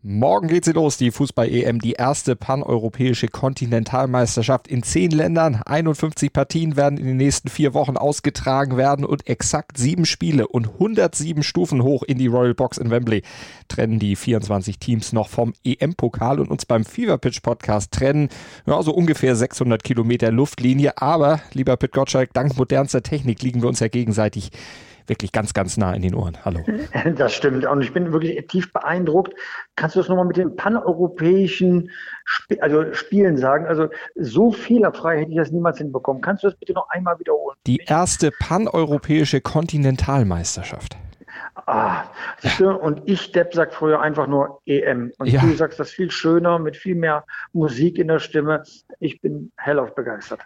Morgen geht sie los, die Fußball-EM, die erste paneuropäische Kontinentalmeisterschaft in zehn Ländern. 51 Partien werden in den nächsten vier Wochen ausgetragen werden und exakt sieben Spiele und 107 Stufen hoch in die Royal Box in Wembley trennen die 24 Teams noch vom EM-Pokal und uns beim Fever Pitch Podcast trennen ja, so ungefähr 600 Kilometer Luftlinie. Aber, lieber Pit Gottschalk, dank modernster Technik liegen wir uns ja gegenseitig wirklich ganz, ganz nah in den Ohren. Hallo. Das stimmt. Und ich bin wirklich tief beeindruckt. Kannst du das nochmal mit den paneuropäischen Sp also Spielen sagen? Also so fehlerfrei hätte ich das niemals hinbekommen. Kannst du das bitte noch einmal wiederholen? Die erste paneuropäische Kontinentalmeisterschaft. Ah, und ich, Depp, sagt früher einfach nur EM. Und ja. du sagst das viel schöner, mit viel mehr Musik in der Stimme. Ich bin hellauf begeistert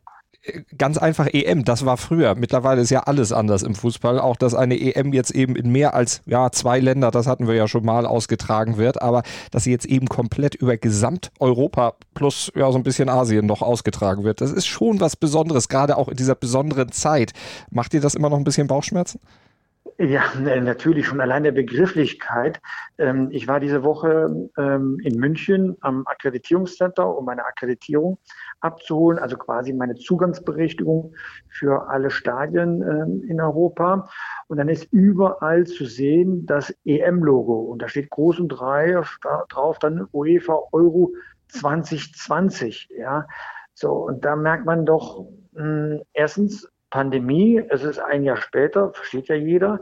ganz einfach EM, das war früher. Mittlerweile ist ja alles anders im Fußball. Auch, dass eine EM jetzt eben in mehr als ja, zwei Länder, das hatten wir ja schon mal, ausgetragen wird. Aber dass sie jetzt eben komplett über Gesamteuropa plus ja, so ein bisschen Asien noch ausgetragen wird, das ist schon was Besonderes, gerade auch in dieser besonderen Zeit. Macht dir das immer noch ein bisschen Bauchschmerzen? Ja, natürlich schon allein der Begrifflichkeit. Ähm, ich war diese Woche ähm, in München am Akkreditierungscenter, um meine Akkreditierung abzuholen, also quasi meine Zugangsberechtigung für alle Stadien ähm, in Europa. Und dann ist überall zu sehen das EM-Logo. Und da steht groß und drei drauf dann UEFA Euro 2020. Ja, so. Und da merkt man doch, mh, erstens, Pandemie, es ist ein Jahr später, versteht ja jeder.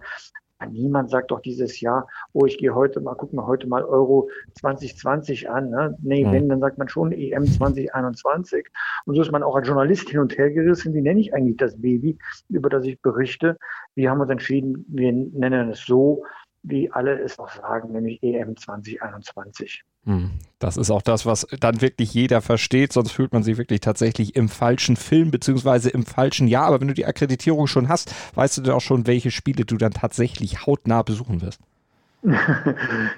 Niemand sagt doch dieses Jahr, oh, ich gehe heute mal, guck mal heute mal Euro 2020 an. Ne? Nee, mhm. wenn, dann sagt man schon EM 2021. Und so ist man auch als Journalist hin und her gerissen. Wie nenne ich eigentlich das Baby, über das ich berichte? Wir haben uns entschieden, wir nennen es so, wie alle es auch sagen, nämlich EM 2021. Hm. Das ist auch das, was dann wirklich jeder versteht, sonst fühlt man sich wirklich tatsächlich im falschen Film beziehungsweise im falschen Jahr. Aber wenn du die Akkreditierung schon hast, weißt du dann auch schon, welche Spiele du dann tatsächlich hautnah besuchen wirst.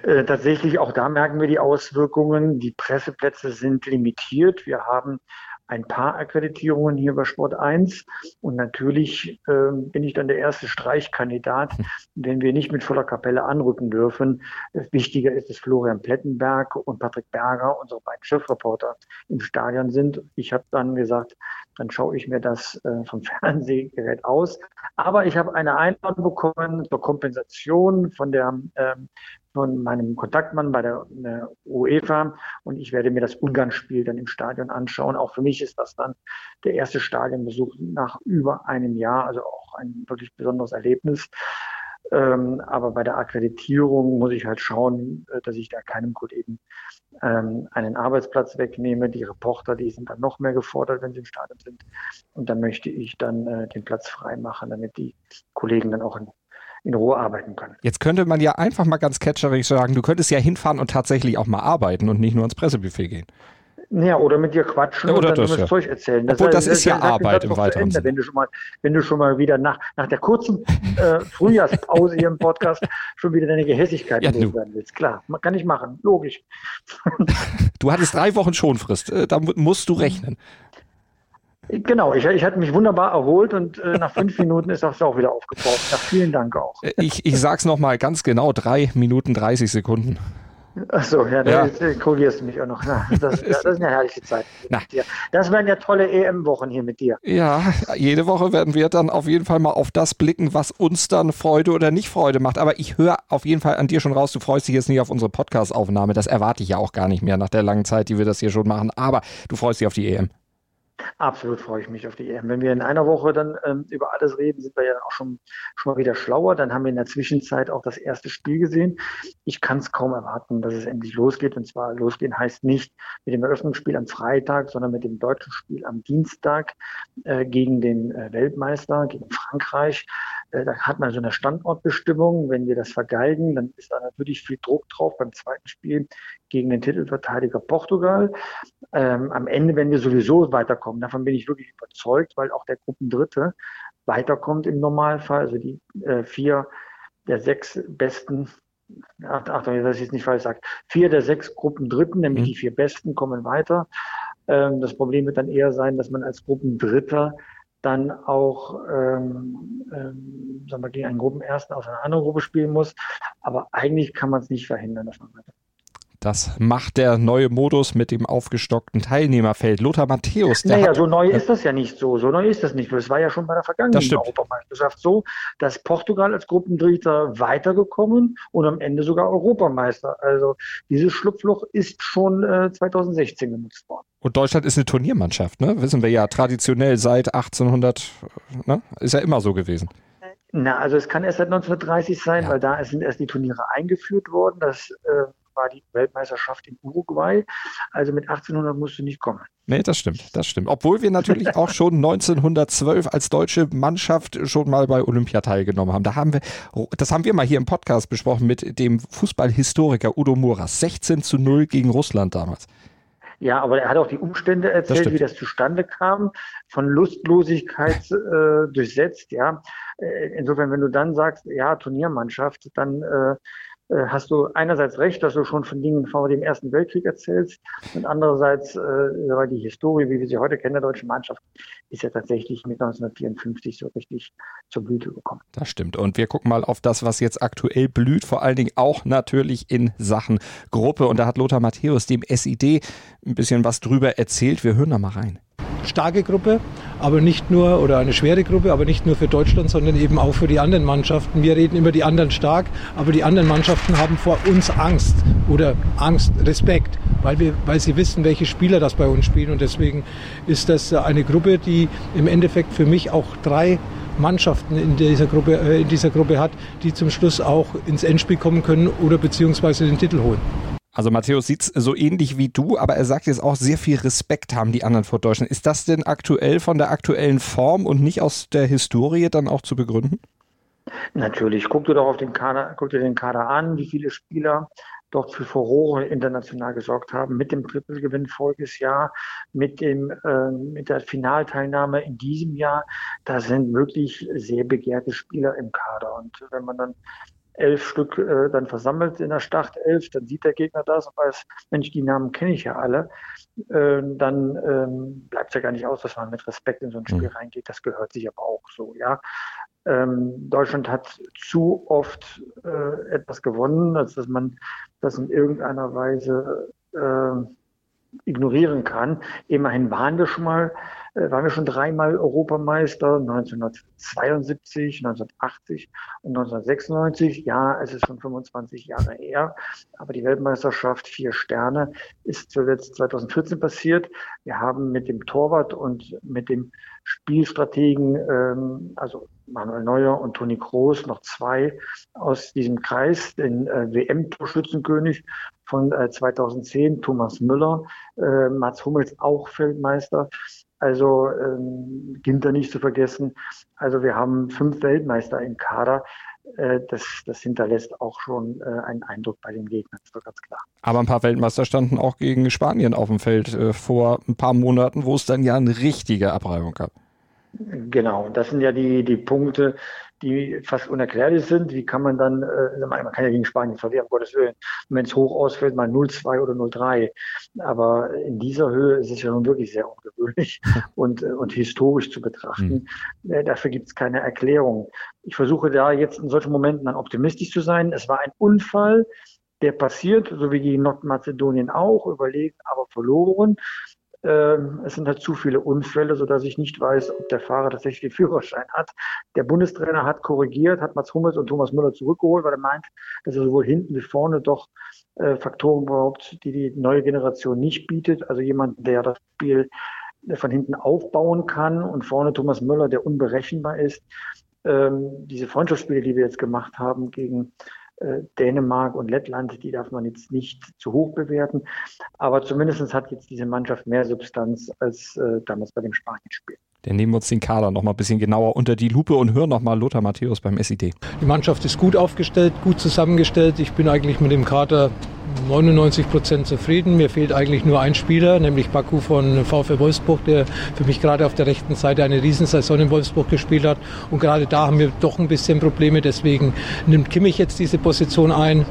Äh, tatsächlich, auch da merken wir die Auswirkungen. Die Presseplätze sind limitiert. Wir haben ein paar Akkreditierungen hier bei Sport 1. Und natürlich äh, bin ich dann der erste Streichkandidat, den wir nicht mit voller Kapelle anrücken dürfen. Wichtiger ist, dass Florian Plettenberg und Patrick Berger, unsere beiden Chefreporter, im Stadion sind. Ich habe dann gesagt, dann schaue ich mir das äh, vom Fernsehgerät aus. Aber ich habe eine Einladung bekommen zur Kompensation von der ähm, von meinem Kontaktmann bei der, der UEFA und ich werde mir das Ungarn-Spiel dann im Stadion anschauen. Auch für mich ist das dann der erste Stadionbesuch nach über einem Jahr, also auch ein wirklich besonderes Erlebnis. Ähm, aber bei der Akkreditierung muss ich halt schauen, äh, dass ich da keinem Kollegen ähm, einen Arbeitsplatz wegnehme. Die Reporter, die sind dann noch mehr gefordert, wenn sie im Stadion sind. Und dann möchte ich dann äh, den Platz frei machen, damit die Kollegen dann auch in in Ruhe arbeiten können. Jetzt könnte man ja einfach mal ganz catcherig sagen, du könntest ja hinfahren und tatsächlich auch mal arbeiten und nicht nur ins Pressebuffet gehen. Ja, oder mit dir quatschen ja, oder und dann das, ja. Zeug erzählen. Das, Obwohl, das, das ist ja Arbeit im weiteren Sinne. Wenn du schon mal, wenn du schon mal wieder nach, nach der kurzen äh, Frühjahrspause hier im Podcast schon wieder deine Gehässigkeit ja, loswerden willst. Klar, kann ich machen, logisch. Du hattest drei Wochen Schonfrist, äh, da musst du rechnen. Genau, ich, ich hatte mich wunderbar erholt und äh, nach fünf Minuten ist das auch wieder aufgebaut. Ja, vielen Dank auch. Äh, ich, ich sag's nochmal ganz genau, drei Minuten 30 Sekunden. Achso, ja, ja. da korrigierst du mich auch noch. Das, das, ist eine herrliche Zeit mit dir. Das werden ja tolle EM-Wochen hier mit dir. Ja, jede Woche werden wir dann auf jeden Fall mal auf das blicken, was uns dann Freude oder nicht Freude macht. Aber ich höre auf jeden Fall an dir schon raus, du freust dich jetzt nicht auf unsere Podcast-Aufnahme. Das erwarte ich ja auch gar nicht mehr nach der langen Zeit, die wir das hier schon machen. Aber du freust dich auf die EM. Absolut freue ich mich auf die EM. Wenn wir in einer Woche dann ähm, über alles reden, sind wir ja auch schon, schon mal wieder schlauer. Dann haben wir in der Zwischenzeit auch das erste Spiel gesehen. Ich kann es kaum erwarten, dass es endlich losgeht. Und zwar losgehen heißt nicht mit dem Eröffnungsspiel am Freitag, sondern mit dem deutschen Spiel am Dienstag äh, gegen den äh, Weltmeister, gegen Frankreich. Äh, da hat man so eine Standortbestimmung. Wenn wir das vergeigen, dann ist da natürlich viel Druck drauf beim zweiten Spiel gegen den Titelverteidiger Portugal. Ähm, am Ende, wenn wir sowieso weiterkommen, davon bin ich wirklich überzeugt, weil auch der Gruppendritte weiterkommt im Normalfall. Also die äh, vier der sechs besten, Achtung, dass ich jetzt nicht falsch sage, vier der sechs Gruppendritten, nämlich mhm. die vier besten, kommen weiter. Ähm, das Problem wird dann eher sein, dass man als Gruppendritter dann auch ähm, ähm, sagen wir, gegen einen Gruppenersten aus einer anderen Gruppe spielen muss. Aber eigentlich kann man es nicht verhindern, dass man weiter. Das macht der neue Modus mit dem aufgestockten Teilnehmerfeld. Lothar Matthäus. Der naja, hat, so neu ist das ja nicht so. So neu ist das nicht. Das war ja schon bei der vergangenen Europameisterschaft so, dass Portugal als Gruppendritter weitergekommen und am Ende sogar Europameister. Also dieses Schlupfloch ist schon äh, 2016 genutzt worden. Und Deutschland ist eine Turniermannschaft, ne? Wissen wir ja traditionell seit 1800, ne? Ist ja immer so gewesen. Na, also es kann erst seit 1930 sein, ja. weil da sind erst die Turniere eingeführt worden. Das äh, war die Weltmeisterschaft in Uruguay. Also mit 1800 musst du nicht kommen. Nee, das stimmt, das stimmt. Obwohl wir natürlich auch schon 1912 als deutsche Mannschaft schon mal bei Olympia teilgenommen haben. Da haben wir, das haben wir mal hier im Podcast besprochen mit dem Fußballhistoriker Udo Muras. 16 zu 0 gegen Russland damals. Ja, aber er hat auch die Umstände erzählt, das wie das zustande kam, von Lustlosigkeit äh, durchsetzt, ja. Äh, insofern, wenn du dann sagst, ja, Turniermannschaft, dann äh, hast du einerseits recht, dass du schon von Dingen vor dem Ersten Weltkrieg erzählst und andererseits, äh, die Historie, wie wir sie heute kennen, der deutschen Mannschaft, ist ja tatsächlich mit 1954 so richtig zur Blüte gekommen. Das stimmt. Und wir gucken mal auf das, was jetzt aktuell blüht, vor allen Dingen auch natürlich in Sachen Gruppe. Und da hat Lothar Matthäus dem SID ein bisschen was drüber erzählt. Wir hören da mal rein starke Gruppe, aber nicht nur, oder eine schwere Gruppe, aber nicht nur für Deutschland, sondern eben auch für die anderen Mannschaften. Wir reden immer die anderen stark, aber die anderen Mannschaften haben vor uns Angst oder Angst, Respekt, weil, wir, weil sie wissen, welche Spieler das bei uns spielen. Und deswegen ist das eine Gruppe, die im Endeffekt für mich auch drei Mannschaften in dieser Gruppe, äh, in dieser Gruppe hat, die zum Schluss auch ins Endspiel kommen können oder beziehungsweise den Titel holen. Also Matthäus sieht es so ähnlich wie du, aber er sagt jetzt auch, sehr viel Respekt haben die anderen vor Deutschland. Ist das denn aktuell von der aktuellen Form und nicht aus der Historie dann auch zu begründen? Natürlich. Guck dir doch auf den Kader, guck dir den Kader an, wie viele Spieler dort für Furore international gesorgt haben, mit dem Trippelgewinn voriges Jahr, mit dem, äh, mit der Finalteilnahme in diesem Jahr. Da sind wirklich sehr begehrte Spieler im Kader. Und wenn man dann elf Stück äh, dann versammelt in der Startelf, dann sieht der Gegner das und weiß, Mensch, die Namen kenne ich ja alle, äh, dann ähm, bleibt es ja gar nicht aus, dass man mit Respekt in so ein Spiel mhm. reingeht. Das gehört sich aber auch so, ja. Ähm, Deutschland hat zu oft äh, etwas gewonnen, als dass man das in irgendeiner Weise äh, ignorieren kann. Immerhin waren wir schon mal, äh, waren wir schon dreimal Europameister, 1972, 1980 und 1996. Ja, es ist schon 25 Jahre her, aber die Weltmeisterschaft vier Sterne ist zuletzt 2014 passiert. Wir haben mit dem Torwart und mit dem Spielstrategen, ähm, also Manuel Neuer und Toni Kroos, noch zwei aus diesem Kreis, den äh, WM-Torschützenkönig von äh, 2010, Thomas Müller, äh, Mats Hummels auch Feldmeister. Also ähm, Ginter nicht zu vergessen. Also wir haben fünf Weltmeister im Kader. Äh, das, das hinterlässt auch schon äh, einen Eindruck bei den Gegnern, ist doch ganz klar. Aber ein paar Weltmeister standen auch gegen Spanien auf dem Feld äh, vor ein paar Monaten, wo es dann ja eine richtige Abreibung gab. Genau, das sind ja die, die Punkte, die fast unerklärlich sind. Wie kann man dann, äh, man kann ja gegen Spanien verlieren, um Gottes Willen, wenn es hoch ausfällt, mal 0-2 oder 0-3. Aber in dieser Höhe ist es ja nun wirklich sehr ungewöhnlich und, äh, und historisch zu betrachten. Mhm. Dafür gibt es keine Erklärung. Ich versuche da jetzt in solchen Momenten dann optimistisch zu sein. Es war ein Unfall, der passiert, so wie gegen Nordmazedonien auch, überlegen, aber verloren. Ähm, es sind halt zu viele Unfälle, sodass ich nicht weiß, ob der Fahrer tatsächlich den Führerschein hat. Der Bundestrainer hat korrigiert, hat Mats Hummels und Thomas Müller zurückgeholt, weil er meint, dass er sowohl hinten wie vorne doch äh, Faktoren braucht, die die neue Generation nicht bietet. Also jemand, der das Spiel von hinten aufbauen kann und vorne Thomas Müller, der unberechenbar ist. Ähm, diese Freundschaftsspiele, die wir jetzt gemacht haben gegen äh, Dänemark und Lettland, die darf man jetzt nicht zu hoch bewerten. Aber zumindest hat jetzt diese Mannschaft mehr Substanz als äh, damals bei dem Spanien-Spiel. Dann nehmen wir uns den Kader noch mal ein bisschen genauer unter die Lupe und hören noch mal Lothar Matthäus beim SID. Die Mannschaft ist gut aufgestellt, gut zusammengestellt. Ich bin eigentlich mit dem Kader 99 Prozent zufrieden. Mir fehlt eigentlich nur ein Spieler, nämlich Baku von VfL Wolfsburg, der für mich gerade auf der rechten Seite eine Riesensaison in Wolfsburg gespielt hat. Und gerade da haben wir doch ein bisschen Probleme. Deswegen nimmt Kimmich jetzt diese Position ein,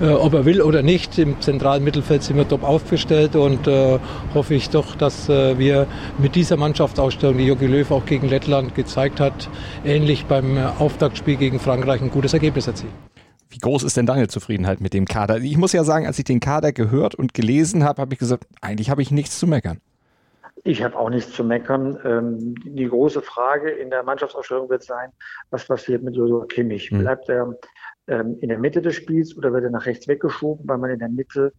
äh, ob er will oder nicht. Im zentralen Mittelfeld sind wir top aufgestellt und äh, hoffe ich doch, dass äh, wir mit dieser Mannschaftsausstellung, die Jogi Löw auch gegen Lettland gezeigt hat, ähnlich beim äh, Auftaktspiel gegen Frankreich ein gutes Ergebnis erzielen. Wie groß ist denn deine Zufriedenheit mit dem Kader? Ich muss ja sagen, als ich den Kader gehört und gelesen habe, habe ich gesagt, eigentlich habe ich nichts zu meckern. Ich habe auch nichts zu meckern. Ähm, die große Frage in der Mannschaftsausstellung wird sein, was passiert mit Joshua Kimmich? Hm. Bleibt er ähm, in der Mitte des Spiels oder wird er nach rechts weggeschoben, weil man in der Mitte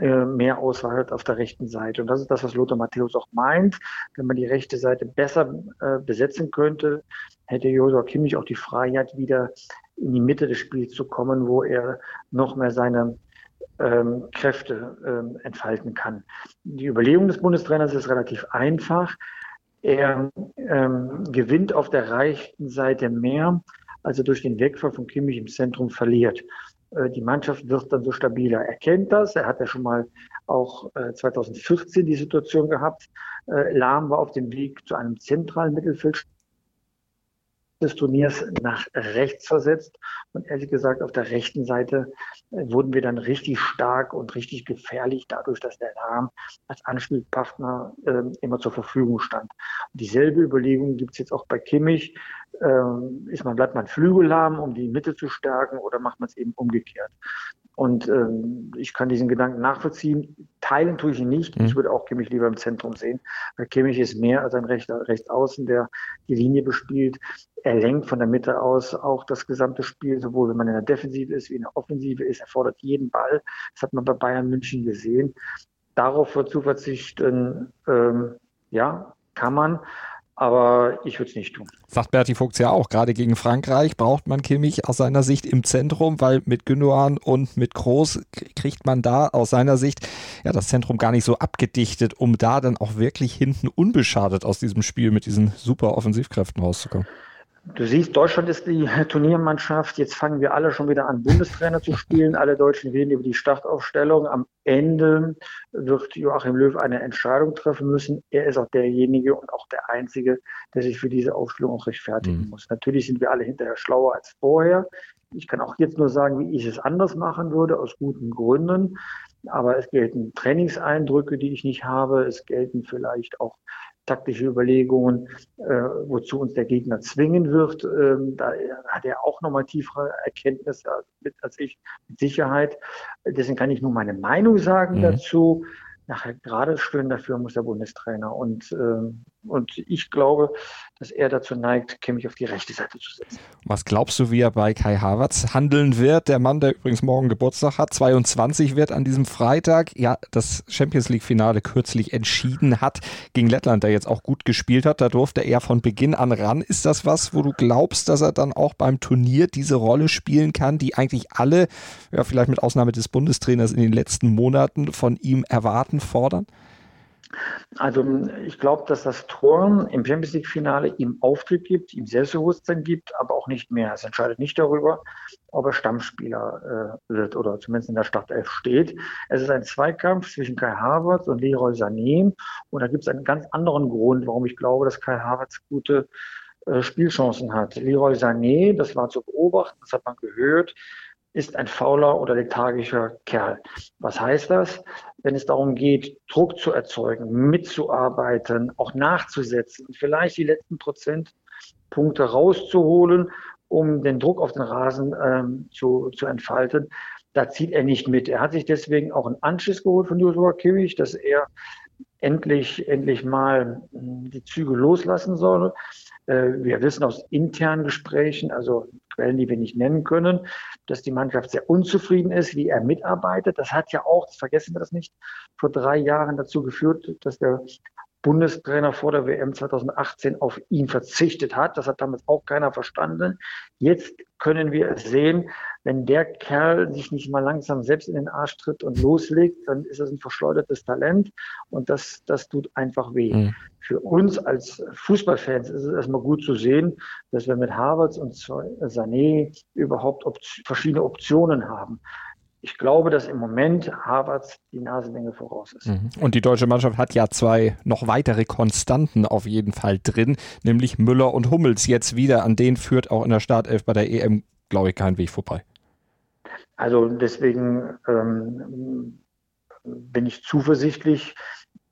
äh, mehr Auswahl hat auf der rechten Seite? Und das ist das, was Lothar Matthäus auch meint. Wenn man die rechte Seite besser äh, besetzen könnte, hätte Joshua Kimmich auch die Freiheit, wieder in die Mitte des Spiels zu kommen, wo er noch mehr seine ähm, Kräfte ähm, entfalten kann. Die Überlegung des Bundestrainers ist relativ einfach. Er ähm, gewinnt auf der rechten Seite mehr, als er durch den Wegfall von Kimmich im Zentrum verliert. Äh, die Mannschaft wird dann so stabiler. Er kennt das. Er hat ja schon mal auch äh, 2014 die Situation gehabt. Äh, Lahm war auf dem Weg zu einem zentralen Mittelfeld des Turniers nach rechts versetzt. Und ehrlich gesagt, auf der rechten Seite äh, wurden wir dann richtig stark und richtig gefährlich, dadurch, dass der Rahmen als Anspielpartner äh, immer zur Verfügung stand. Und dieselbe Überlegung gibt es jetzt auch bei Kimmich. Ähm, ist man, bleibt man flügellahm, um die Mitte zu stärken, oder macht man es eben umgekehrt? Und ähm, ich kann diesen Gedanken nachvollziehen. Teilen tue ich ihn nicht. Mhm. Ich würde auch Kimmich lieber im Zentrum sehen. Weil Kimmich ist mehr als ein rechter Rechtsaußen, der die Linie bespielt. Er lenkt von der Mitte aus auch das gesamte Spiel, sowohl wenn man in der Defensive ist wie in der Offensive ist. Er fordert jeden Ball. Das hat man bei Bayern München gesehen. Darauf zu verzichten, ähm, ja, kann man. Aber ich würde es nicht tun. Sagt Berti Fuchs ja auch, gerade gegen Frankreich braucht man Kimmich aus seiner Sicht im Zentrum, weil mit Gündogan und mit Groß kriegt man da aus seiner Sicht ja das Zentrum gar nicht so abgedichtet, um da dann auch wirklich hinten unbeschadet aus diesem Spiel mit diesen super Offensivkräften rauszukommen. Du siehst, Deutschland ist die Turniermannschaft. Jetzt fangen wir alle schon wieder an, Bundestrainer zu spielen. Alle Deutschen reden über die Startaufstellung. Am Ende wird Joachim Löw eine Entscheidung treffen müssen. Er ist auch derjenige und auch der Einzige, der sich für diese Aufstellung auch rechtfertigen mhm. muss. Natürlich sind wir alle hinterher schlauer als vorher. Ich kann auch jetzt nur sagen, wie ich es anders machen würde, aus guten Gründen. Aber es gelten Trainingseindrücke, die ich nicht habe. Es gelten vielleicht auch taktische Überlegungen, äh, wozu uns der Gegner zwingen wird. Ähm, da hat er auch nochmal tiefere Erkenntnisse als ich mit Sicherheit. Deswegen kann ich nur meine Meinung sagen mhm. dazu nachher gerade stehen dafür muss der Bundestrainer. Und, äh, und ich glaube, dass er dazu neigt, Kimmich auf die rechte Seite zu setzen. Was glaubst du, wie er bei Kai Havertz handeln wird? Der Mann, der übrigens morgen Geburtstag hat, 22 wird an diesem Freitag, ja, das Champions League-Finale kürzlich entschieden hat gegen Lettland, der jetzt auch gut gespielt hat. Da durfte er von Beginn an ran. Ist das was, wo du glaubst, dass er dann auch beim Turnier diese Rolle spielen kann, die eigentlich alle, ja, vielleicht mit Ausnahme des Bundestrainers in den letzten Monaten von ihm erwarten? Fordern? Also ich glaube, dass das Tor im Champions League-Finale ihm Auftrieb gibt, ihm Selbstbewusstsein gibt, aber auch nicht mehr. Es entscheidet nicht darüber, ob er Stammspieler äh, wird oder zumindest in der Startelf steht. Es ist ein Zweikampf zwischen Kai Havertz und Leroy Sané und da gibt es einen ganz anderen Grund, warum ich glaube, dass Kai Havertz gute äh, Spielchancen hat. Leroy Sané, das war zu beobachten, das hat man gehört, ist ein fauler oder lethargischer Kerl. Was heißt das? Wenn es darum geht, Druck zu erzeugen, mitzuarbeiten, auch nachzusetzen, vielleicht die letzten Prozentpunkte rauszuholen, um den Druck auf den Rasen ähm, zu, zu entfalten, da zieht er nicht mit. Er hat sich deswegen auch einen Anschiss geholt von Joshua Kimmich, dass er endlich, endlich mal hm, die Züge loslassen soll. Äh, wir wissen aus internen Gesprächen, also Quellen, die wir nicht nennen können, dass die Mannschaft sehr unzufrieden ist, wie er mitarbeitet. Das hat ja auch, vergessen wir das nicht, vor drei Jahren dazu geführt, dass der Bundestrainer vor der WM 2018 auf ihn verzichtet hat. Das hat damals auch keiner verstanden. Jetzt können wir es sehen, wenn der Kerl sich nicht mal langsam selbst in den Arsch tritt und loslegt, dann ist es ein verschleudertes Talent und das, das tut einfach weh. Mhm. Für uns als Fußballfans ist es erstmal gut zu sehen, dass wir mit Harvards und Sané überhaupt Op verschiedene Optionen haben ich glaube, dass im Moment Harvards die Nasenlänge voraus ist. Mhm. Und die deutsche Mannschaft hat ja zwei noch weitere Konstanten auf jeden Fall drin, nämlich Müller und Hummels jetzt wieder. An denen führt auch in der Startelf bei der EM, glaube ich, kein Weg vorbei. Also deswegen ähm, bin ich zuversichtlich,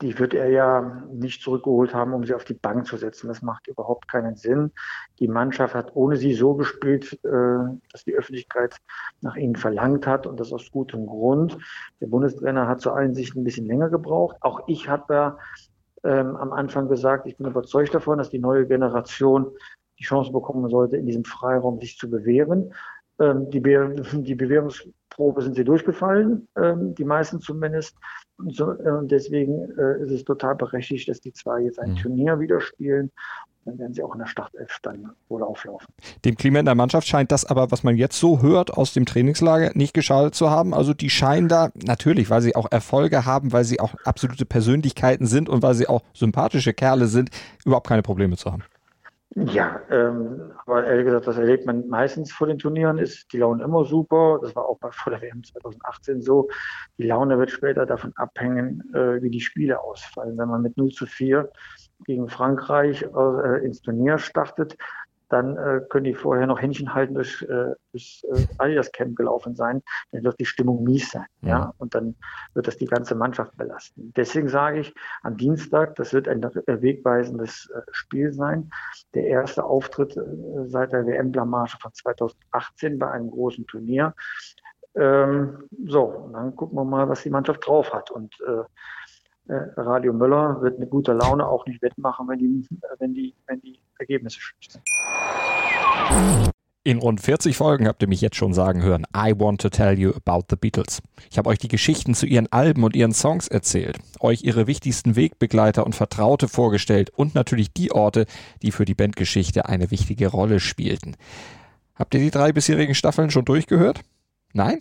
die wird er ja nicht zurückgeholt haben, um sie auf die Bank zu setzen. Das macht überhaupt keinen Sinn. Die Mannschaft hat ohne sie so gespielt, äh, dass die Öffentlichkeit nach ihnen verlangt hat und das aus gutem Grund. Der Bundestrainer hat zur Einsicht ein bisschen länger gebraucht. Auch ich habe ja ähm, am Anfang gesagt, ich bin überzeugt davon, dass die neue Generation die Chance bekommen sollte, in diesem Freiraum sich zu bewähren. Ähm, die, Be die Bewährungsprobe sind sie durchgefallen, ähm, die meisten zumindest. Und, so, äh, deswegen äh, ist es total berechtigt, dass die zwei jetzt ein mhm. Turnier wieder spielen. Dann werden sie auch in der Startelf dann wohl auflaufen. Dem Klima in der Mannschaft scheint das aber, was man jetzt so hört aus dem Trainingslager, nicht geschadet zu haben. Also die scheinen da natürlich, weil sie auch Erfolge haben, weil sie auch absolute Persönlichkeiten sind und weil sie auch sympathische Kerle sind, überhaupt keine Probleme zu haben. Ja, ähm, aber ehrlich gesagt, das erlebt man meistens vor den Turnieren, ist die Laune immer super. Das war auch bei, vor der WM 2018 so. Die Laune wird später davon abhängen, äh, wie die Spiele ausfallen. Wenn man mit 0 zu 4 gegen Frankreich äh, ins Turnier startet, dann äh, können die vorher noch Händchen halten durch, äh, durch äh, Adidas Camp gelaufen sein, dann wird die Stimmung mies sein, ja. ja, und dann wird das die ganze Mannschaft belasten. Deswegen sage ich, am Dienstag, das wird ein wegweisendes äh, Spiel sein. Der erste Auftritt äh, seit der WM-Blamage von 2018 bei einem großen Turnier. Ähm, so, und dann gucken wir mal, was die Mannschaft drauf hat und äh, Radio Müller wird mit guter Laune auch nicht wettmachen, wenn die, wenn die, wenn die Ergebnisse schlecht sind. In rund 40 Folgen habt ihr mich jetzt schon sagen hören, I want to tell you about the Beatles. Ich habe euch die Geschichten zu ihren Alben und ihren Songs erzählt, euch ihre wichtigsten Wegbegleiter und Vertraute vorgestellt und natürlich die Orte, die für die Bandgeschichte eine wichtige Rolle spielten. Habt ihr die drei bisherigen Staffeln schon durchgehört? Nein?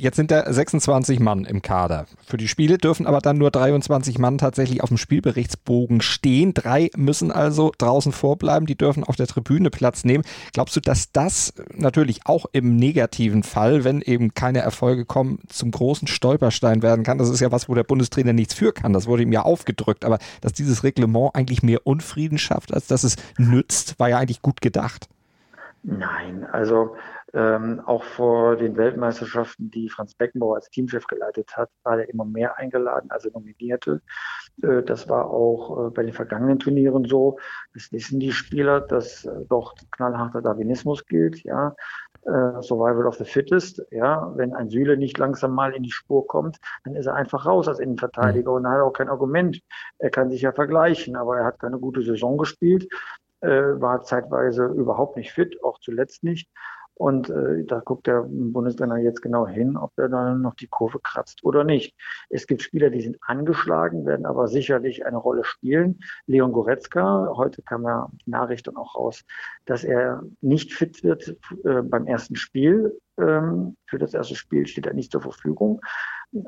Jetzt sind da 26 Mann im Kader. Für die Spiele dürfen aber dann nur 23 Mann tatsächlich auf dem Spielberichtsbogen stehen. Drei müssen also draußen vorbleiben, die dürfen auf der Tribüne Platz nehmen. Glaubst du, dass das natürlich auch im negativen Fall, wenn eben keine Erfolge kommen, zum großen Stolperstein werden kann? Das ist ja was, wo der Bundestrainer nichts für kann. Das wurde ihm ja aufgedrückt. Aber dass dieses Reglement eigentlich mehr Unfrieden schafft, als dass es nützt, war ja eigentlich gut gedacht. Nein, also ähm, auch vor den Weltmeisterschaften, die Franz Beckenbauer als Teamchef geleitet hat, war er immer mehr eingeladen, also nominierte. Äh, das war auch äh, bei den vergangenen Turnieren so. Das wissen die Spieler, dass äh, doch knallharter Darwinismus gilt, ja. Äh, Survival of the Fittest, ja. Wenn ein Süle nicht langsam mal in die Spur kommt, dann ist er einfach raus als Innenverteidiger mhm. und hat auch kein Argument. Er kann sich ja vergleichen, aber er hat keine gute Saison gespielt, äh, war zeitweise überhaupt nicht fit, auch zuletzt nicht. Und äh, da guckt der Bundestrainer jetzt genau hin, ob er dann noch die Kurve kratzt oder nicht. Es gibt Spieler, die sind angeschlagen, werden aber sicherlich eine Rolle spielen. Leon Goretzka, heute kam ja Nachricht dann auch raus, dass er nicht fit wird äh, beim ersten Spiel. Ähm, für das erste Spiel steht er nicht zur Verfügung.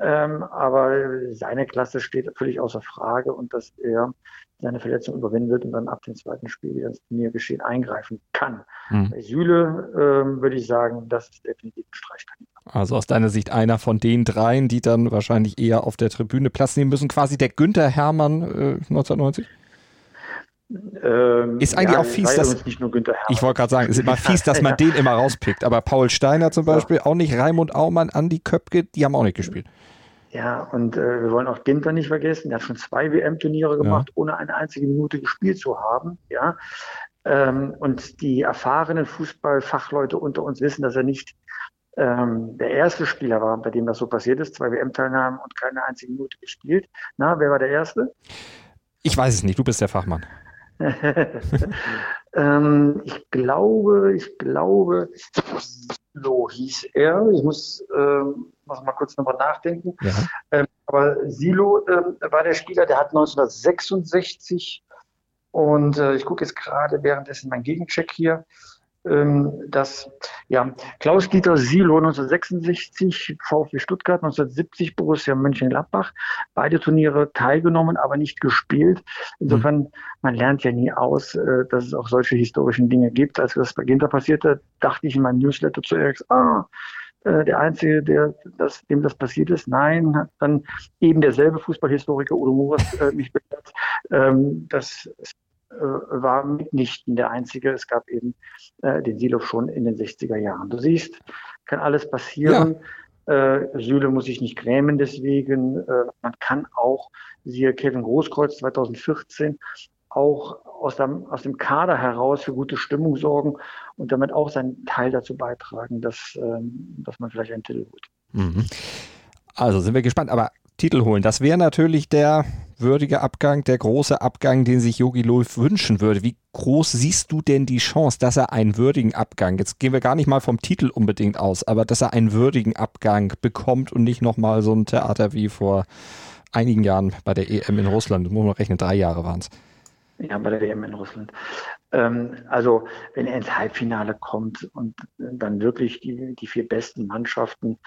Ähm, aber seine Klasse steht völlig außer Frage und dass er seine Verletzung überwinden wird und dann ab dem zweiten Spiel wieder ins Turniergeschehen eingreifen kann. Mhm. Bei Süle ähm, würde ich sagen, das ist definitiv ein Streichkandidat. Also aus deiner Sicht einer von den dreien, die dann wahrscheinlich eher auf der Tribüne Platz nehmen müssen, quasi der Günther Hermann äh, 1990? Ähm, ist eigentlich ja, auch fies, dass ich wollte gerade sagen, es ist immer fies, dass man den immer rauspickt. Aber Paul Steiner zum Beispiel, ja. auch nicht Raimund Aumann, Andi Köpke, die haben auch nicht gespielt. Ja, und äh, wir wollen auch Ginter nicht vergessen. Der hat schon zwei WM-Turniere gemacht, ja. ohne eine einzige Minute gespielt zu haben. Ja, ähm, und die erfahrenen Fußballfachleute unter uns wissen, dass er nicht ähm, der erste Spieler war, bei dem das so passiert ist. Zwei WM-Teilnahmen und keine einzige Minute gespielt. Na, wer war der Erste? Ich weiß es nicht. Du bist der Fachmann. ähm, ich glaube, ich glaube, so hieß er. Ich muss, ähm, muss mal kurz nochmal nachdenken. Ja. Ähm, aber Silo ähm, war der Spieler, der hat 1966 und äh, ich gucke jetzt gerade währenddessen meinen Gegencheck hier. Ähm, dass ja, Klaus-Dieter Silo 1966, VfB Stuttgart 1970, Borussia Mönchengladbach, beide Turniere teilgenommen, aber nicht gespielt. Insofern, man lernt ja nie aus, äh, dass es auch solche historischen Dinge gibt. Als das bei Ginter passierte, dachte ich in meinem Newsletter zuerst, ah, äh, der Einzige, der das, dem das passiert ist. Nein, hat dann eben derselbe Fußballhistoriker Udo Moras äh, mich beklärt, ähm, dass war mitnichten der Einzige. Es gab eben äh, den Silo schon in den 60er Jahren. Du siehst, kann alles passieren. Ja. Äh, Süle muss sich nicht grämen deswegen. Äh, man kann auch, siehe Kevin Großkreuz 2014, auch aus dem, aus dem Kader heraus für gute Stimmung sorgen und damit auch seinen Teil dazu beitragen, dass, ähm, dass man vielleicht einen Titel holt. Mhm. Also sind wir gespannt, aber Titel holen, das wäre natürlich der würdige Abgang, der große Abgang, den sich Yogi Löw wünschen würde. Wie groß siehst du denn die Chance, dass er einen würdigen Abgang, jetzt gehen wir gar nicht mal vom Titel unbedingt aus, aber dass er einen würdigen Abgang bekommt und nicht nochmal so ein Theater wie vor einigen Jahren bei der EM in Russland, muss man rechnen, drei Jahre waren es. Ja, bei der EM in Russland. Ähm, also, wenn er ins Halbfinale kommt und dann wirklich die, die vier besten Mannschaften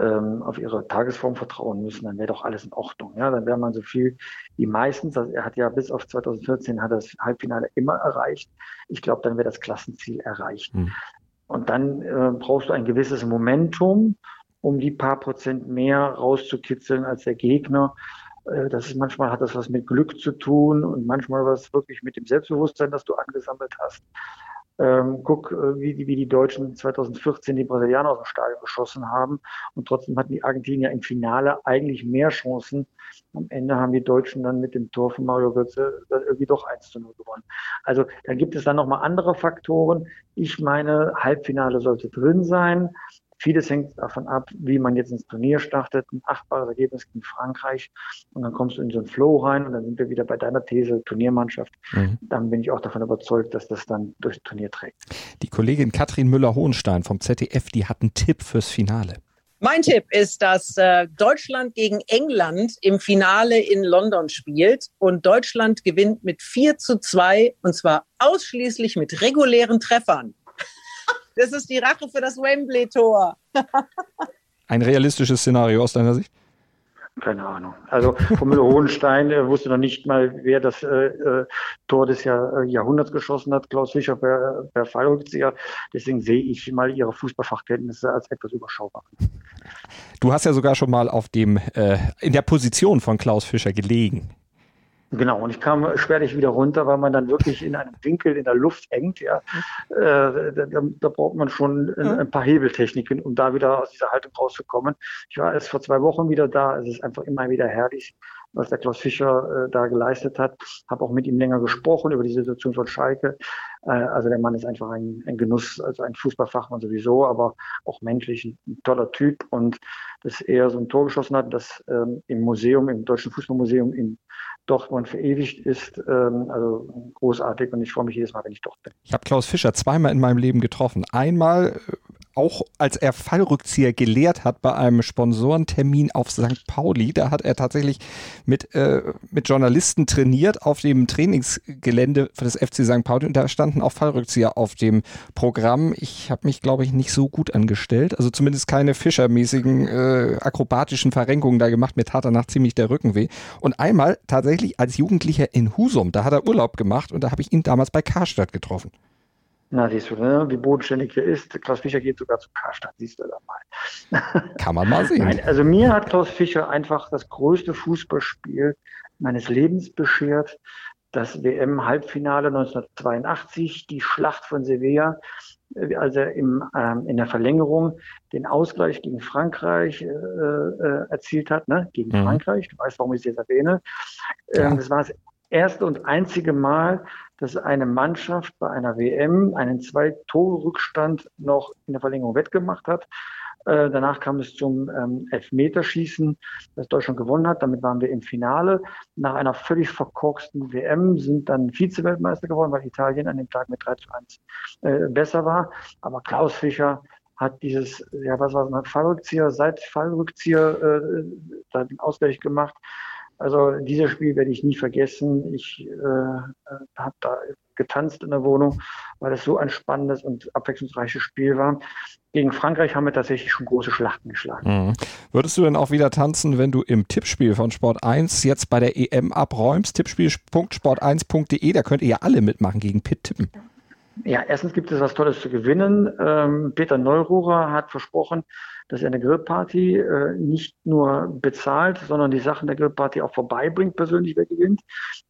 ähm, auf ihre Tagesform vertrauen müssen, dann wäre doch alles in Ordnung. Ja, dann wäre man so viel wie meistens. Also er hat ja bis auf 2014 hat das Halbfinale immer erreicht. Ich glaube, dann wäre das Klassenziel erreicht. Mhm. Und dann äh, brauchst du ein gewisses Momentum, um die paar Prozent mehr rauszukitzeln als der Gegner. Äh, das ist manchmal hat das was mit Glück zu tun und manchmal was wirklich mit dem Selbstbewusstsein, das du angesammelt hast. Ähm, guck, äh, wie, die, wie die Deutschen 2014 die Brasilianer aus dem Stadion geschossen haben. Und trotzdem hatten die Argentinier im Finale eigentlich mehr Chancen. Am Ende haben die Deutschen dann mit dem Tor von Mario Götze dann irgendwie doch 1 zu 0 gewonnen. Also da gibt es dann nochmal andere Faktoren. Ich meine, Halbfinale sollte drin sein. Vieles hängt davon ab, wie man jetzt ins Turnier startet. Ein achtbares Ergebnis gegen Frankreich und dann kommst du in so einen Flow rein und dann sind wir wieder bei deiner These Turniermannschaft. Mhm. Dann bin ich auch davon überzeugt, dass das dann durchs Turnier trägt. Die Kollegin Katrin Müller-Hohenstein vom ZDF, die hat einen Tipp fürs Finale. Mein Tipp ist, dass äh, Deutschland gegen England im Finale in London spielt und Deutschland gewinnt mit 4 zu 2 und zwar ausschließlich mit regulären Treffern. Das ist die Rache für das Wembley-Tor. Ein realistisches Szenario aus deiner Sicht? Keine Ahnung. Also von Müller-Hohenstein äh, wusste noch nicht mal, wer das äh, äh Tor des Jahr, äh, Jahrhunderts geschossen hat. Klaus Fischer per, per Fallrückzieher. Deswegen sehe ich mal ihre Fußballfachkenntnisse als etwas überschaubar. Du hast ja sogar schon mal auf dem, äh, in der Position von Klaus Fischer gelegen. Genau, und ich kam schwerlich wieder runter, weil man dann wirklich in einem Winkel in der Luft hängt. Ja. Äh, da, da, braucht man schon ein, paar Hebeltechniken, um da wieder aus dieser Haltung rauszukommen. Ich war erst vor zwei Wochen wieder da. Es ist einfach immer wieder herrlich, was der Klaus Fischer äh, da geleistet hat. Habe auch mit ihm länger gesprochen über die Situation von Schalke. Äh, also der Mann ist einfach ein, ein Genuss, also ein Fußballfachmann sowieso, aber auch menschlich ein, ein toller Typ. Und dass er so ein Tor geschossen hat, das ähm, im Museum, im Deutschen Fußballmuseum in Dortmund verewigt ist. Ähm, also großartig und ich freue mich jedes Mal, wenn ich dort bin. Ich habe Klaus Fischer zweimal in meinem Leben getroffen. Einmal äh, auch als er Fallrückzieher gelehrt hat bei einem Sponsorentermin auf St. Pauli. Da hat er tatsächlich mit, äh, mit Journalisten trainiert auf dem Trainingsgelände für das FC St. Pauli und da standen auch Fallrückzieher auf dem Programm. Ich habe mich, glaube ich, nicht so gut angestellt. Also zumindest keine Fischermäßigen äh, akrobatischen Verrenkungen da gemacht. Mir tat danach ziemlich der Rücken weh. Und einmal tatsächlich als Jugendlicher in Husum, da hat er Urlaub gemacht und da habe ich ihn damals bei Karstadt getroffen. Na, siehst du, ne? wie bodenständig er ist. Klaus Fischer geht sogar zu Karstadt, siehst du da mal. Kann man mal sehen. Nein, also mir hat Klaus Fischer einfach das größte Fußballspiel meines Lebens beschert. Das WM-Halbfinale 1982, die Schlacht von Sevilla, äh, als er im, ähm, in der Verlängerung den Ausgleich gegen Frankreich äh, äh, erzielt hat, ne? gegen mhm. Frankreich. Du weißt, warum ich es jetzt erwähne. Ähm, ja. Das war das erste und einzige Mal, dass eine Mannschaft bei einer WM einen zwei Tore Rückstand noch in der Verlängerung wettgemacht hat. Äh, danach kam es zum ähm, Elfmeterschießen, das Deutschland gewonnen hat. Damit waren wir im Finale. Nach einer völlig verkorksten WM sind dann Vize-Weltmeister geworden, weil Italien an dem Tag mit 3 zu 1 äh, besser war. Aber Klaus Fischer hat dieses, ja, was war es, Fallrückzieher, seit Fallrückzieher äh, den Ausgleich gemacht. Also dieses Spiel werde ich nie vergessen. Ich äh, habe da getanzt in der Wohnung weil es so ein spannendes und abwechslungsreiches Spiel war. Gegen Frankreich haben wir tatsächlich schon große Schlachten geschlagen. Mhm. Würdest du denn auch wieder tanzen, wenn du im Tippspiel von Sport 1 jetzt bei der EM abräumst? Tippspiel.sport1.de, da könnt ihr ja alle mitmachen gegen Pitt tippen. Ja, erstens gibt es was Tolles zu gewinnen. Ähm, Peter Neururer hat versprochen, dass er eine Grillparty äh, nicht nur bezahlt, sondern die Sachen der Grillparty auch vorbeibringt, persönlich wer gewinnt.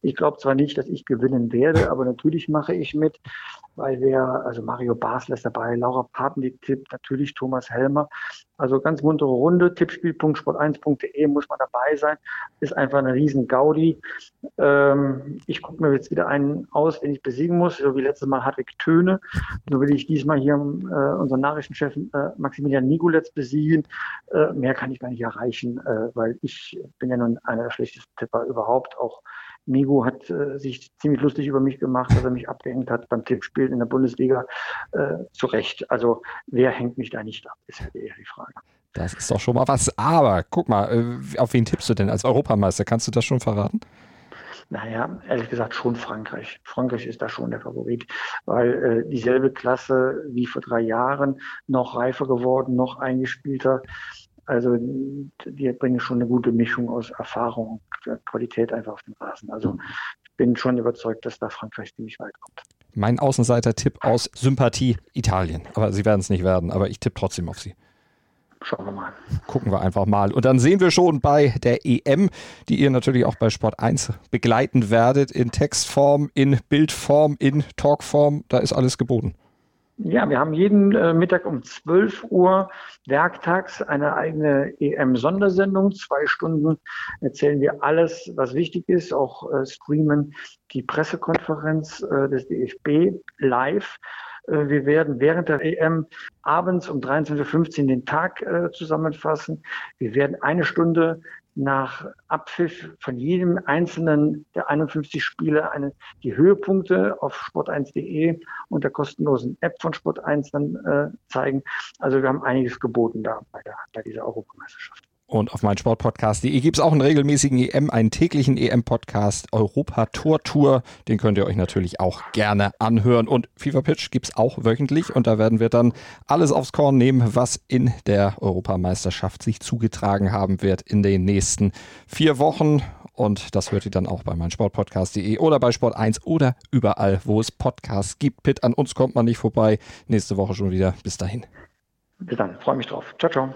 Ich glaube zwar nicht, dass ich gewinnen werde, aber natürlich mache ich mit, weil wir, also Mario Basler ist dabei, Laura Papendick tippt, natürlich Thomas Helmer. Also ganz muntere Runde, tippspiel.sport1.de muss man dabei sein. Ist einfach eine riesen Gaudi. Ähm, ich gucke mir jetzt wieder einen aus, den ich besiegen muss, so wie letztes Mal Hartwig Töne. So will ich diesmal hier äh, unseren Nachrichtenchef äh, Maximilian Niguletz besiegen. Äh, mehr kann ich gar nicht erreichen, äh, weil ich bin ja nun einer der schlechtesten Tipper überhaupt, auch Migo hat äh, sich ziemlich lustig über mich gemacht, dass er mich abgehängt hat beim Tippspiel in der Bundesliga. Äh, zu Recht. Also wer hängt mich da nicht ab, ist ja eher die Frage. Das ist doch schon mal was. Aber guck mal, äh, auf wen tippst du denn als Europameister? Kannst du das schon verraten? Naja, ehrlich gesagt schon Frankreich. Frankreich ist da schon der Favorit, weil äh, dieselbe Klasse wie vor drei Jahren noch reifer geworden, noch eingespielter. Also die bringen schon eine gute Mischung aus Erfahrung und Qualität einfach auf den Rasen. Also ich bin schon überzeugt, dass da Frankreich ziemlich weit kommt. Mein Außenseiter-Tipp aus Sympathie Italien. Aber sie werden es nicht werden, aber ich tippe trotzdem auf sie. Schauen wir mal. Gucken wir einfach mal. Und dann sehen wir schon bei der EM, die ihr natürlich auch bei Sport 1 begleiten werdet, in Textform, in Bildform, in Talkform. Da ist alles geboten. Ja, wir haben jeden äh, Mittag um 12 Uhr werktags eine eigene EM-Sondersendung. Zwei Stunden erzählen wir alles, was wichtig ist, auch äh, streamen die Pressekonferenz äh, des DFB live. Äh, wir werden während der EM abends um 23.15 Uhr den Tag äh, zusammenfassen. Wir werden eine Stunde nach Abpfiff von jedem einzelnen der 51 Spiele eine, die Höhepunkte auf sport1.de und der kostenlosen App von Sport1 dann äh, zeigen. Also wir haben einiges geboten da bei, der, bei dieser Europameisterschaft. Und auf meinsportpodcast.de gibt es auch einen regelmäßigen EM, einen täglichen EM-Podcast, Europa Tour Tour. Den könnt ihr euch natürlich auch gerne anhören. Und FIFA Pitch gibt es auch wöchentlich. Und da werden wir dann alles aufs Korn nehmen, was in der Europameisterschaft sich zugetragen haben wird in den nächsten vier Wochen. Und das hört ihr dann auch bei meinsportpodcast.de oder bei Sport1 oder überall, wo es Podcasts gibt. Pitt, an uns kommt man nicht vorbei. Nächste Woche schon wieder. Bis dahin. Bis dann. Freue mich drauf. Ciao, ciao.